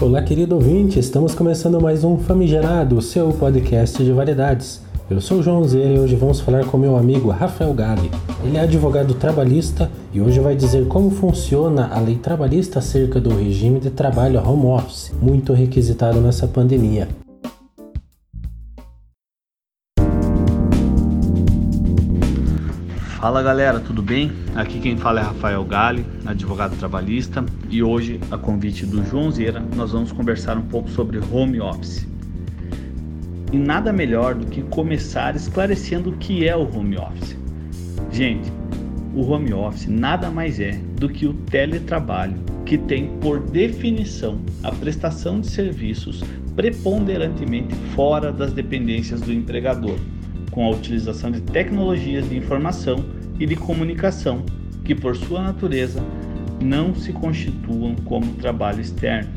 Olá, querido ouvinte, estamos começando mais um Famigerado, seu podcast de variedades. Eu sou o João Zera e hoje vamos falar com meu amigo Rafael Gali. Ele é advogado trabalhista e hoje vai dizer como funciona a lei trabalhista acerca do regime de trabalho home office, muito requisitado nessa pandemia. Fala galera, tudo bem? Aqui quem fala é Rafael Gali, advogado trabalhista, e hoje, a convite do João Zera, nós vamos conversar um pouco sobre home office. E nada melhor do que começar esclarecendo o que é o home office. Gente, o home office nada mais é do que o teletrabalho, que tem por definição a prestação de serviços preponderantemente fora das dependências do empregador com a utilização de tecnologias de informação e de comunicação, que por sua natureza não se constituam como trabalho externo.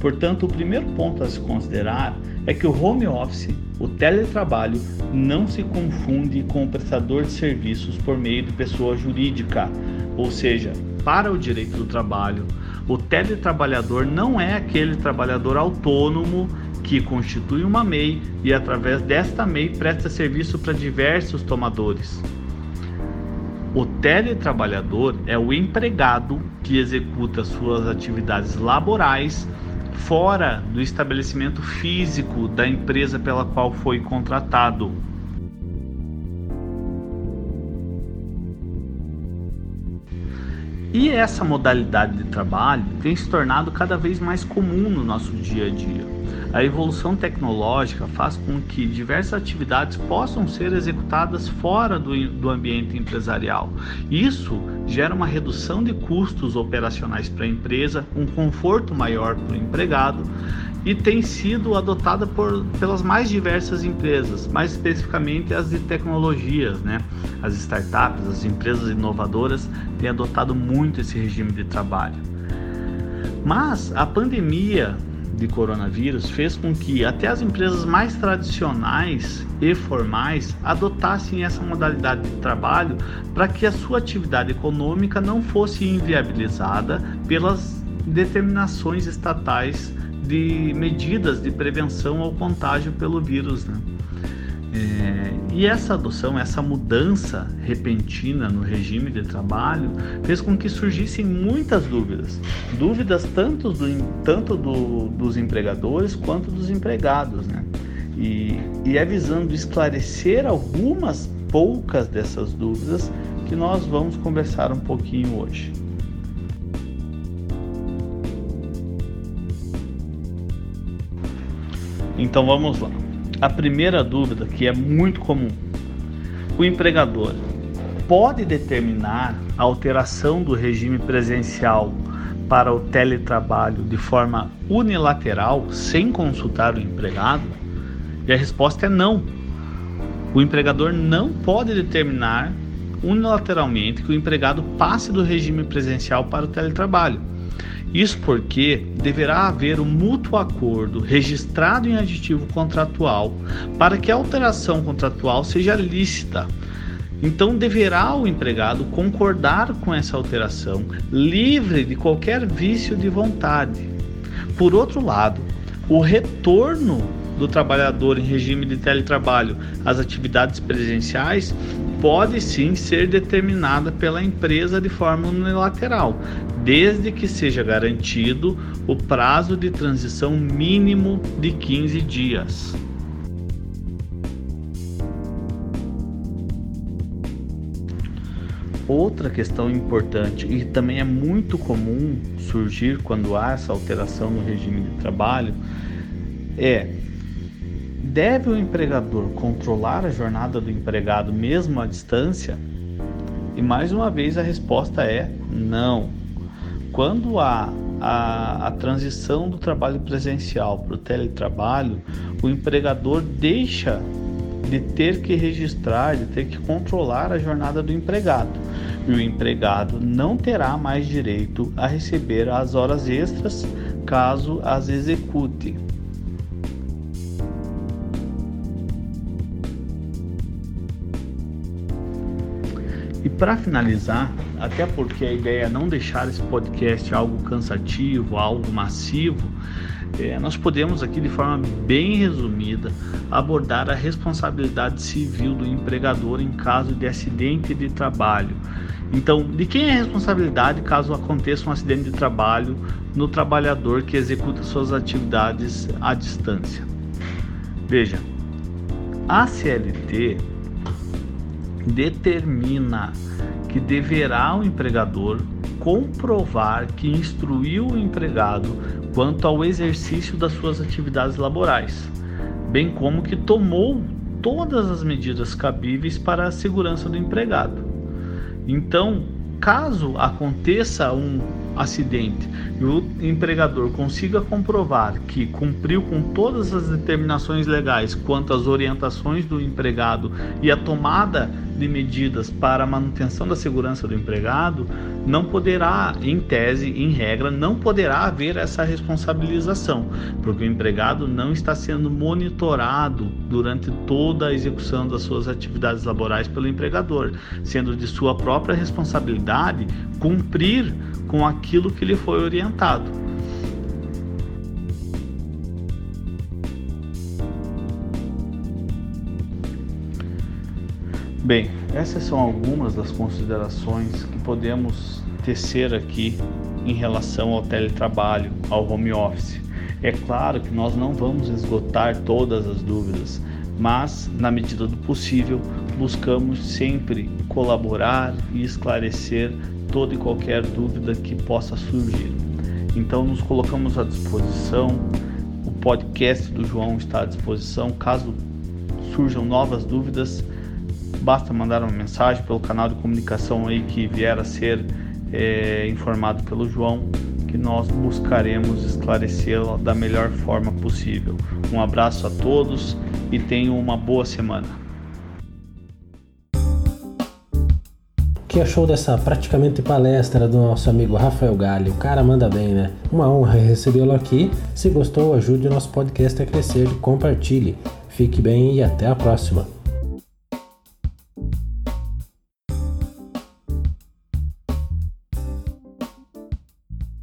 Portanto, o primeiro ponto a se considerar é que o home office, o teletrabalho, não se confunde com o prestador de serviços por meio de pessoa jurídica, ou seja, para o direito do trabalho, o teletrabalhador não é aquele trabalhador autônomo que constitui uma MEI e através desta MEI presta serviço para diversos tomadores. O teletrabalhador é o empregado que executa suas atividades laborais fora do estabelecimento físico da empresa pela qual foi contratado. E essa modalidade de trabalho tem se tornado cada vez mais comum no nosso dia a dia. A evolução tecnológica faz com que diversas atividades possam ser executadas fora do, do ambiente empresarial. Isso gera uma redução de custos operacionais para a empresa, um conforto maior para o empregado e tem sido adotada por, pelas mais diversas empresas, mais especificamente as de tecnologias, né? As startups, as empresas inovadoras têm adotado muito esse regime de trabalho. Mas a pandemia de coronavírus fez com que até as empresas mais tradicionais e formais adotassem essa modalidade de trabalho para que a sua atividade econômica não fosse inviabilizada pelas determinações estatais de medidas de prevenção ao contágio pelo vírus. Né? É, e essa adoção, essa mudança repentina no regime de trabalho fez com que surgissem muitas dúvidas. Dúvidas tanto, do, tanto do, dos empregadores quanto dos empregados. Né? E, e é visando esclarecer algumas poucas dessas dúvidas que nós vamos conversar um pouquinho hoje. Então vamos lá. A primeira dúvida, que é muito comum: o empregador pode determinar a alteração do regime presencial para o teletrabalho de forma unilateral, sem consultar o empregado? E a resposta é não. O empregador não pode determinar unilateralmente que o empregado passe do regime presencial para o teletrabalho. Isso porque deverá haver um mútuo acordo registrado em aditivo contratual para que a alteração contratual seja lícita. Então deverá o empregado concordar com essa alteração, livre de qualquer vício de vontade. Por outro lado, o retorno do trabalhador em regime de teletrabalho às atividades presenciais pode sim ser determinada pela empresa de forma unilateral, desde que seja garantido o prazo de transição mínimo de 15 dias. Outra questão importante e também é muito comum surgir quando há essa alteração no regime de trabalho é Deve o empregador controlar a jornada do empregado mesmo à distância? E mais uma vez a resposta é não. Quando há a, a transição do trabalho presencial para o teletrabalho, o empregador deixa de ter que registrar, de ter que controlar a jornada do empregado. E o empregado não terá mais direito a receber as horas extras caso as execute. Para finalizar, até porque a ideia é não deixar esse podcast algo cansativo, algo massivo, é, nós podemos aqui de forma bem resumida abordar a responsabilidade civil do empregador em caso de acidente de trabalho. Então, de quem é a responsabilidade caso aconteça um acidente de trabalho no trabalhador que executa suas atividades à distância? Veja, a CLT determina que deverá o empregador comprovar que instruiu o empregado quanto ao exercício das suas atividades laborais, bem como que tomou todas as medidas cabíveis para a segurança do empregado. Então, caso aconteça um acidente e o empregador consiga comprovar que cumpriu com todas as determinações legais quanto às orientações do empregado e a tomada de medidas para a manutenção da segurança do empregado, não poderá, em tese, em regra, não poderá haver essa responsabilização, porque o empregado não está sendo monitorado durante toda a execução das suas atividades laborais pelo empregador, sendo de sua própria responsabilidade cumprir com aquilo que lhe foi orientado. Bem, essas são algumas das considerações que podemos tecer aqui em relação ao teletrabalho, ao home office. É claro que nós não vamos esgotar todas as dúvidas, mas, na medida do possível, buscamos sempre colaborar e esclarecer toda e qualquer dúvida que possa surgir. Então, nos colocamos à disposição. O podcast do João está à disposição. Caso surjam novas dúvidas, basta mandar uma mensagem pelo canal de comunicação aí que vier a ser é, informado pelo João, que nós buscaremos esclarecê-la da melhor forma possível. Um abraço a todos e tenham uma boa semana. que achou dessa praticamente palestra do nosso amigo Rafael Galli? O cara manda bem, né? Uma honra recebê-lo aqui. Se gostou, ajude o nosso podcast a crescer, compartilhe. Fique bem e até a próxima.